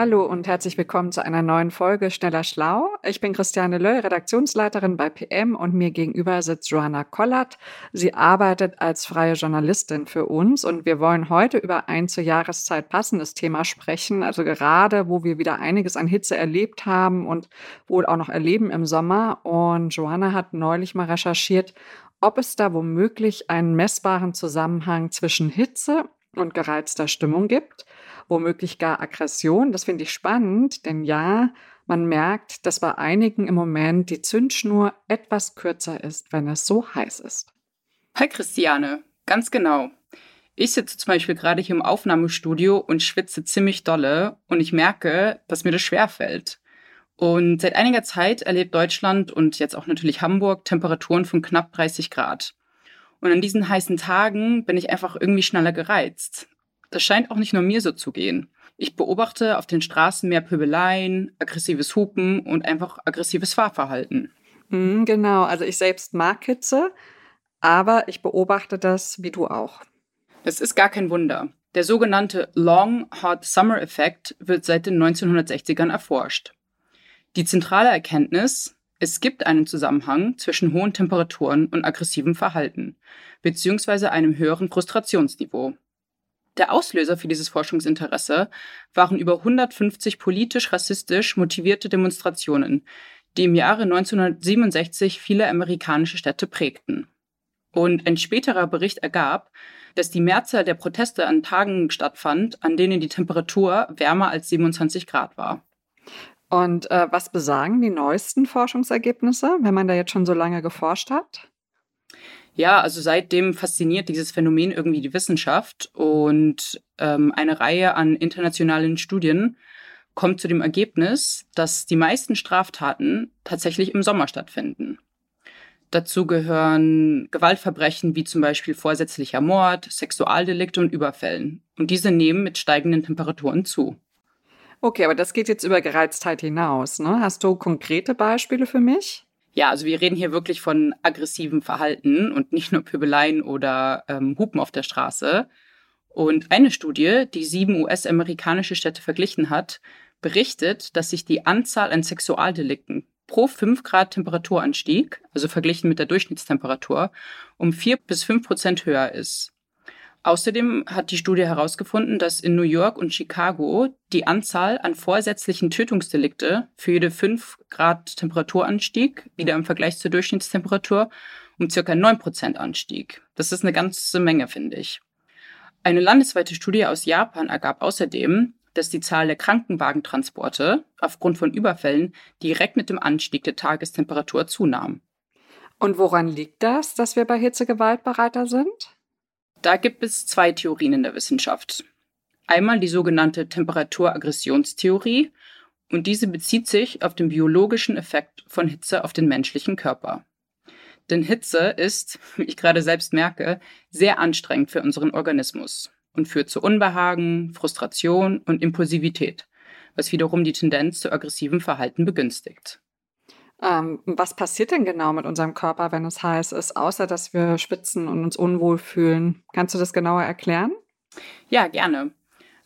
Hallo und herzlich willkommen zu einer neuen Folge Schneller Schlau. Ich bin Christiane Löll, Redaktionsleiterin bei PM und mir gegenüber sitzt Johanna Kollert. Sie arbeitet als freie Journalistin für uns und wir wollen heute über ein zur Jahreszeit passendes Thema sprechen. Also gerade, wo wir wieder einiges an Hitze erlebt haben und wohl auch noch erleben im Sommer. Und Johanna hat neulich mal recherchiert, ob es da womöglich einen messbaren Zusammenhang zwischen Hitze und gereizter Stimmung gibt womöglich gar Aggression. Das finde ich spannend, denn ja, man merkt, dass bei einigen im Moment die Zündschnur etwas kürzer ist, wenn es so heiß ist. Hi Christiane, ganz genau. Ich sitze zum Beispiel gerade hier im Aufnahmestudio und schwitze ziemlich dolle und ich merke, dass mir das schwerfällt. Und seit einiger Zeit erlebt Deutschland und jetzt auch natürlich Hamburg Temperaturen von knapp 30 Grad. Und an diesen heißen Tagen bin ich einfach irgendwie schneller gereizt. Das scheint auch nicht nur mir so zu gehen. Ich beobachte auf den Straßen mehr Pöbeleien, aggressives Hupen und einfach aggressives Fahrverhalten. Mhm, genau, also ich selbst mag Hitze, aber ich beobachte das wie du auch. Das ist gar kein Wunder. Der sogenannte Long Hot Summer Effekt wird seit den 1960ern erforscht. Die zentrale Erkenntnis, es gibt einen Zusammenhang zwischen hohen Temperaturen und aggressivem Verhalten, beziehungsweise einem höheren Frustrationsniveau. Der Auslöser für dieses Forschungsinteresse waren über 150 politisch-rassistisch motivierte Demonstrationen, die im Jahre 1967 viele amerikanische Städte prägten. Und ein späterer Bericht ergab, dass die Mehrzahl der Proteste an Tagen stattfand, an denen die Temperatur wärmer als 27 Grad war. Und äh, was besagen die neuesten Forschungsergebnisse, wenn man da jetzt schon so lange geforscht hat? Ja, also seitdem fasziniert dieses Phänomen irgendwie die Wissenschaft und ähm, eine Reihe an internationalen Studien kommt zu dem Ergebnis, dass die meisten Straftaten tatsächlich im Sommer stattfinden. Dazu gehören Gewaltverbrechen wie zum Beispiel vorsätzlicher Mord, Sexualdelikte und Überfällen. Und diese nehmen mit steigenden Temperaturen zu. Okay, aber das geht jetzt über Gereiztheit hinaus. Ne? Hast du konkrete Beispiele für mich? Ja, also wir reden hier wirklich von aggressivem Verhalten und nicht nur Pöbeleien oder ähm, Hupen auf der Straße. Und eine Studie, die sieben US-amerikanische Städte verglichen hat, berichtet, dass sich die Anzahl an Sexualdelikten pro 5 Grad Temperaturanstieg, also verglichen mit der Durchschnittstemperatur, um 4 bis 5 Prozent höher ist. Außerdem hat die Studie herausgefunden, dass in New York und Chicago die Anzahl an vorsätzlichen Tötungsdelikte für jede 5 Grad Temperaturanstieg, wieder im Vergleich zur Durchschnittstemperatur, um circa 9 Prozent anstieg. Das ist eine ganze Menge, finde ich. Eine landesweite Studie aus Japan ergab außerdem, dass die Zahl der Krankenwagentransporte aufgrund von Überfällen direkt mit dem Anstieg der Tagestemperatur zunahm. Und woran liegt das, dass wir bei Hitze gewaltbereiter sind? Da gibt es zwei Theorien in der Wissenschaft. Einmal die sogenannte Temperaturaggressionstheorie und diese bezieht sich auf den biologischen Effekt von Hitze auf den menschlichen Körper. Denn Hitze ist, wie ich gerade selbst merke, sehr anstrengend für unseren Organismus und führt zu Unbehagen, Frustration und Impulsivität, was wiederum die Tendenz zu aggressivem Verhalten begünstigt. Ähm, was passiert denn genau mit unserem Körper, wenn es heiß ist, außer dass wir schwitzen und uns unwohl fühlen? Kannst du das genauer erklären? Ja, gerne.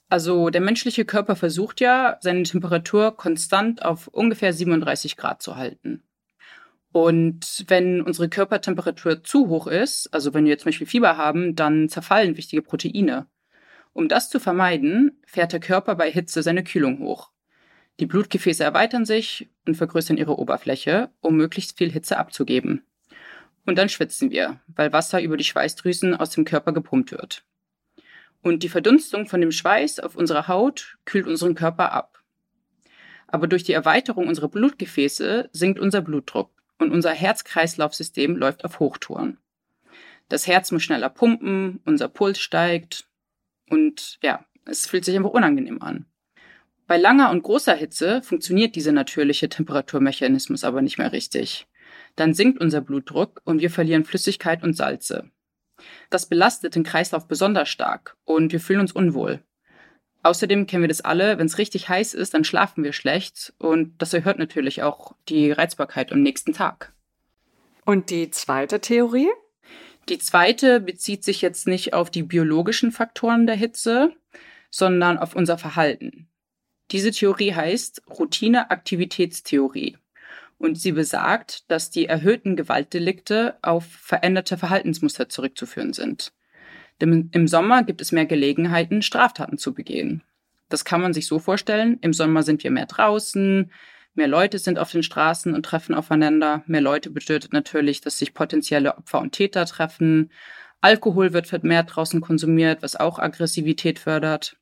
Also der menschliche Körper versucht ja, seine Temperatur konstant auf ungefähr 37 Grad zu halten. Und wenn unsere Körpertemperatur zu hoch ist, also wenn wir jetzt zum Beispiel Fieber haben, dann zerfallen wichtige Proteine. Um das zu vermeiden, fährt der Körper bei Hitze seine Kühlung hoch. Die Blutgefäße erweitern sich und vergrößern ihre Oberfläche, um möglichst viel Hitze abzugeben. Und dann schwitzen wir, weil Wasser über die Schweißdrüsen aus dem Körper gepumpt wird. Und die Verdunstung von dem Schweiß auf unserer Haut kühlt unseren Körper ab. Aber durch die Erweiterung unserer Blutgefäße sinkt unser Blutdruck und unser Herz-Kreislauf-System läuft auf Hochtouren. Das Herz muss schneller pumpen, unser Puls steigt und ja, es fühlt sich einfach unangenehm an. Bei langer und großer Hitze funktioniert dieser natürliche Temperaturmechanismus aber nicht mehr richtig. Dann sinkt unser Blutdruck und wir verlieren Flüssigkeit und Salze. Das belastet den Kreislauf besonders stark und wir fühlen uns unwohl. Außerdem kennen wir das alle, wenn es richtig heiß ist, dann schlafen wir schlecht und das erhöht natürlich auch die Reizbarkeit am nächsten Tag. Und die zweite Theorie? Die zweite bezieht sich jetzt nicht auf die biologischen Faktoren der Hitze, sondern auf unser Verhalten. Diese Theorie heißt Routine-Aktivitätstheorie und sie besagt, dass die erhöhten Gewaltdelikte auf veränderte Verhaltensmuster zurückzuführen sind. Denn im Sommer gibt es mehr Gelegenheiten, Straftaten zu begehen. Das kann man sich so vorstellen. Im Sommer sind wir mehr draußen, mehr Leute sind auf den Straßen und treffen aufeinander. Mehr Leute bedeutet natürlich, dass sich potenzielle Opfer und Täter treffen. Alkohol wird vermehrt draußen konsumiert, was auch Aggressivität fördert.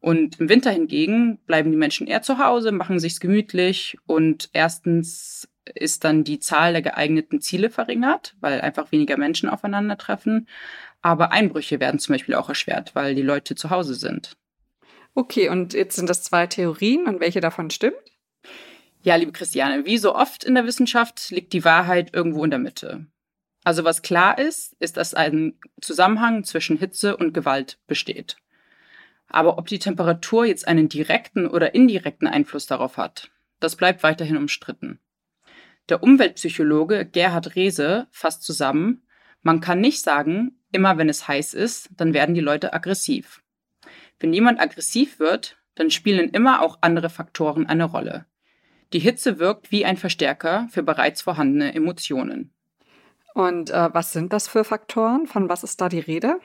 Und im Winter hingegen bleiben die Menschen eher zu Hause, machen sich's gemütlich und erstens ist dann die Zahl der geeigneten Ziele verringert, weil einfach weniger Menschen aufeinandertreffen. Aber Einbrüche werden zum Beispiel auch erschwert, weil die Leute zu Hause sind. Okay, und jetzt sind das zwei Theorien und welche davon stimmt? Ja, liebe Christiane, wie so oft in der Wissenschaft liegt die Wahrheit irgendwo in der Mitte. Also was klar ist, ist, dass ein Zusammenhang zwischen Hitze und Gewalt besteht. Aber ob die Temperatur jetzt einen direkten oder indirekten Einfluss darauf hat, das bleibt weiterhin umstritten. Der Umweltpsychologe Gerhard Rehse fasst zusammen, man kann nicht sagen, immer wenn es heiß ist, dann werden die Leute aggressiv. Wenn jemand aggressiv wird, dann spielen immer auch andere Faktoren eine Rolle. Die Hitze wirkt wie ein Verstärker für bereits vorhandene Emotionen. Und äh, was sind das für Faktoren? Von was ist da die Rede?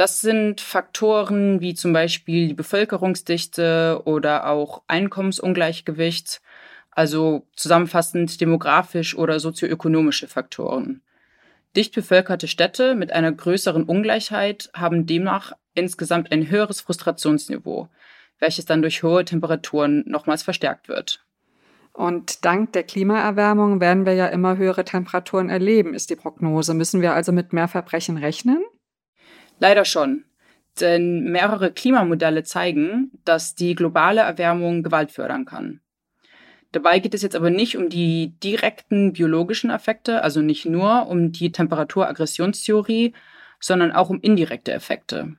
Das sind Faktoren wie zum Beispiel die Bevölkerungsdichte oder auch Einkommensungleichgewicht, also zusammenfassend demografisch oder sozioökonomische Faktoren. Dicht bevölkerte Städte mit einer größeren Ungleichheit haben demnach insgesamt ein höheres Frustrationsniveau, welches dann durch hohe Temperaturen nochmals verstärkt wird. Und dank der Klimaerwärmung werden wir ja immer höhere Temperaturen erleben, ist die Prognose. Müssen wir also mit mehr Verbrechen rechnen? Leider schon. Denn mehrere Klimamodelle zeigen, dass die globale Erwärmung Gewalt fördern kann. Dabei geht es jetzt aber nicht um die direkten biologischen Effekte, also nicht nur um die Temperaturaggressionstheorie, sondern auch um indirekte Effekte.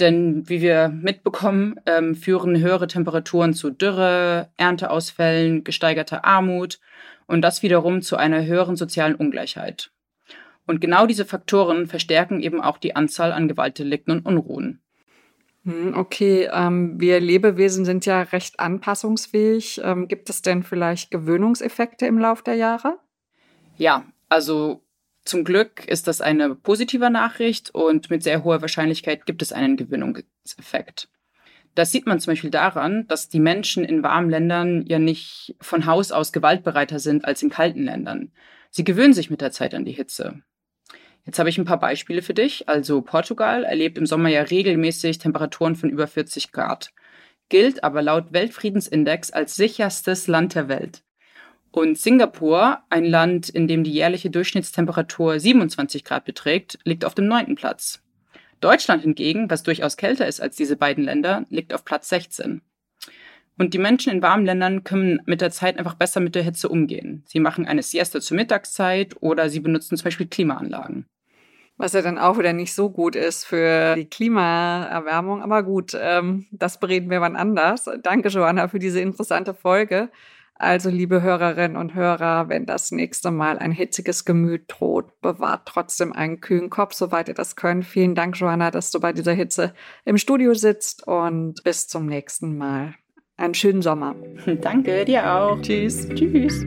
Denn wie wir mitbekommen, ähm, führen höhere Temperaturen zu Dürre, Ernteausfällen, gesteigerter Armut und das wiederum zu einer höheren sozialen Ungleichheit. Und genau diese Faktoren verstärken eben auch die Anzahl an Gewaltdelikten und Unruhen. Hm, okay, ähm, wir Lebewesen sind ja recht anpassungsfähig. Ähm, gibt es denn vielleicht Gewöhnungseffekte im Lauf der Jahre? Ja, also zum Glück ist das eine positive Nachricht und mit sehr hoher Wahrscheinlichkeit gibt es einen Gewöhnungseffekt. Das sieht man zum Beispiel daran, dass die Menschen in warmen Ländern ja nicht von Haus aus gewaltbereiter sind als in kalten Ländern. Sie gewöhnen sich mit der Zeit an die Hitze. Jetzt habe ich ein paar Beispiele für dich. Also Portugal erlebt im Sommer ja regelmäßig Temperaturen von über 40 Grad, gilt aber laut Weltfriedensindex als sicherstes Land der Welt. Und Singapur, ein Land, in dem die jährliche Durchschnittstemperatur 27 Grad beträgt, liegt auf dem neunten Platz. Deutschland hingegen, was durchaus kälter ist als diese beiden Länder, liegt auf Platz 16. Und die Menschen in warmen Ländern können mit der Zeit einfach besser mit der Hitze umgehen. Sie machen eine Siesta zur Mittagszeit oder sie benutzen zum Beispiel Klimaanlagen. Was ja dann auch wieder nicht so gut ist für die Klimaerwärmung. Aber gut, ähm, das bereden wir wann anders. Danke, Joanna, für diese interessante Folge. Also, liebe Hörerinnen und Hörer, wenn das nächste Mal ein hitziges Gemüt droht, bewahrt trotzdem einen kühlen Kopf, soweit ihr das könnt. Vielen Dank, Joanna, dass du bei dieser Hitze im Studio sitzt und bis zum nächsten Mal. Einen schönen Sommer. Danke, dir auch. Tschüss. Tschüss.